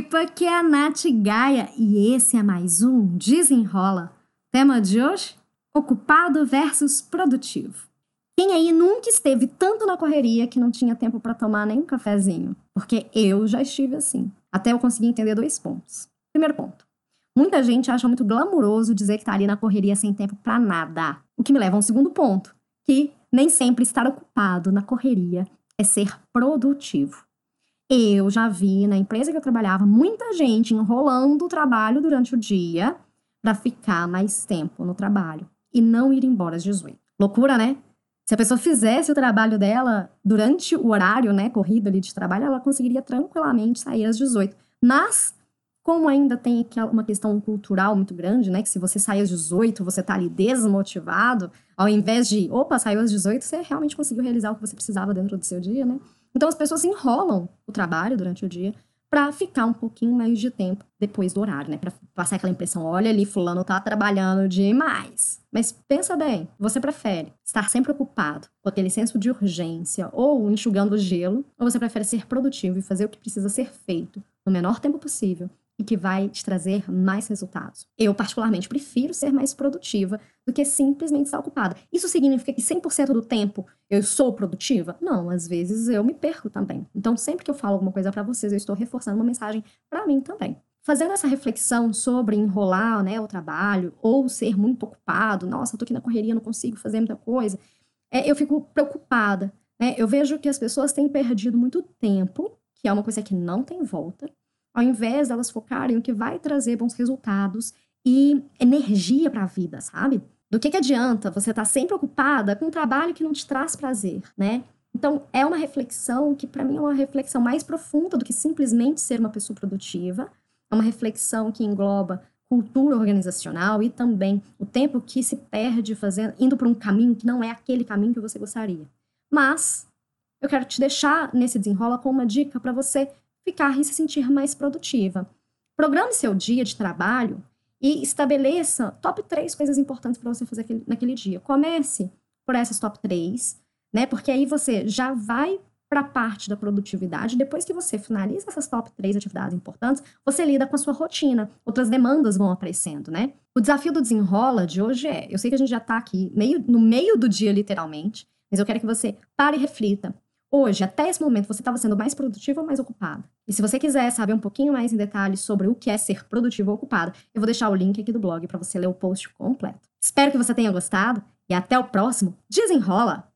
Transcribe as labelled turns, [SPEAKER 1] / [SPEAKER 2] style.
[SPEAKER 1] Pipa, que é a Nath Gaia e esse é mais um Desenrola. Tema de hoje: ocupado versus produtivo. Quem aí nunca esteve tanto na correria que não tinha tempo para tomar nem um cafezinho? Porque eu já estive assim. Até eu conseguir entender dois pontos. Primeiro ponto. Muita gente acha muito glamuroso dizer que tá ali na correria sem tempo para nada. O que me leva a um segundo ponto, que nem sempre estar ocupado na correria é ser produtivo. Eu já vi na empresa que eu trabalhava muita gente enrolando o trabalho durante o dia para ficar mais tempo no trabalho e não ir embora às 18. Loucura, né? Se a pessoa fizesse o trabalho dela durante o horário, né, corrido ali de trabalho, ela conseguiria tranquilamente sair às 18. Mas como ainda tem uma questão cultural muito grande, né? Que se você sair às 18, você tá ali desmotivado, ao invés de, opa, saiu às 18, você realmente conseguiu realizar o que você precisava dentro do seu dia, né? Então as pessoas enrolam o trabalho durante o dia para ficar um pouquinho mais de tempo depois do horário, né? Para passar aquela impressão, olha ali, fulano tá trabalhando demais. Mas pensa bem, você prefere estar sempre ocupado, com aquele senso de urgência ou enxugando o gelo, ou você prefere ser produtivo e fazer o que precisa ser feito no menor tempo possível e que vai te trazer mais resultados. Eu, particularmente, prefiro ser mais produtiva do que simplesmente estar ocupada. Isso significa que 100% do tempo eu sou produtiva? Não, às vezes eu me perco também. Então, sempre que eu falo alguma coisa para vocês, eu estou reforçando uma mensagem para mim também. Fazendo essa reflexão sobre enrolar né, o trabalho ou ser muito ocupado, nossa, tô aqui na correria, não consigo fazer muita coisa, é, eu fico preocupada. Né? Eu vejo que as pessoas têm perdido muito tempo, que é uma coisa que não tem volta, ao invés delas focarem no que vai trazer bons resultados e energia para a vida, sabe? Do que, que adianta você estar tá sempre ocupada com um trabalho que não te traz prazer, né? Então, é uma reflexão que, para mim, é uma reflexão mais profunda do que simplesmente ser uma pessoa produtiva. É uma reflexão que engloba cultura organizacional e também o tempo que se perde fazendo, indo por um caminho que não é aquele caminho que você gostaria. Mas, eu quero te deixar nesse desenrola com uma dica para você ficar e se sentir mais produtiva. Programe seu dia de trabalho e estabeleça top 3 coisas importantes para você fazer aquele, naquele dia. Comece por essas top 3, né? Porque aí você já vai para a parte da produtividade. Depois que você finaliza essas top 3 atividades importantes, você lida com a sua rotina. Outras demandas vão aparecendo, né? O desafio do desenrola de hoje é, eu sei que a gente já está aqui meio, no meio do dia, literalmente, mas eu quero que você pare e reflita. Hoje, até esse momento, você estava sendo mais produtiva ou mais ocupada? E se você quiser saber um pouquinho mais em detalhes sobre o que é ser produtivo ou ocupado, eu vou deixar o link aqui do blog para você ler o post completo. Espero que você tenha gostado e até o próximo Desenrola!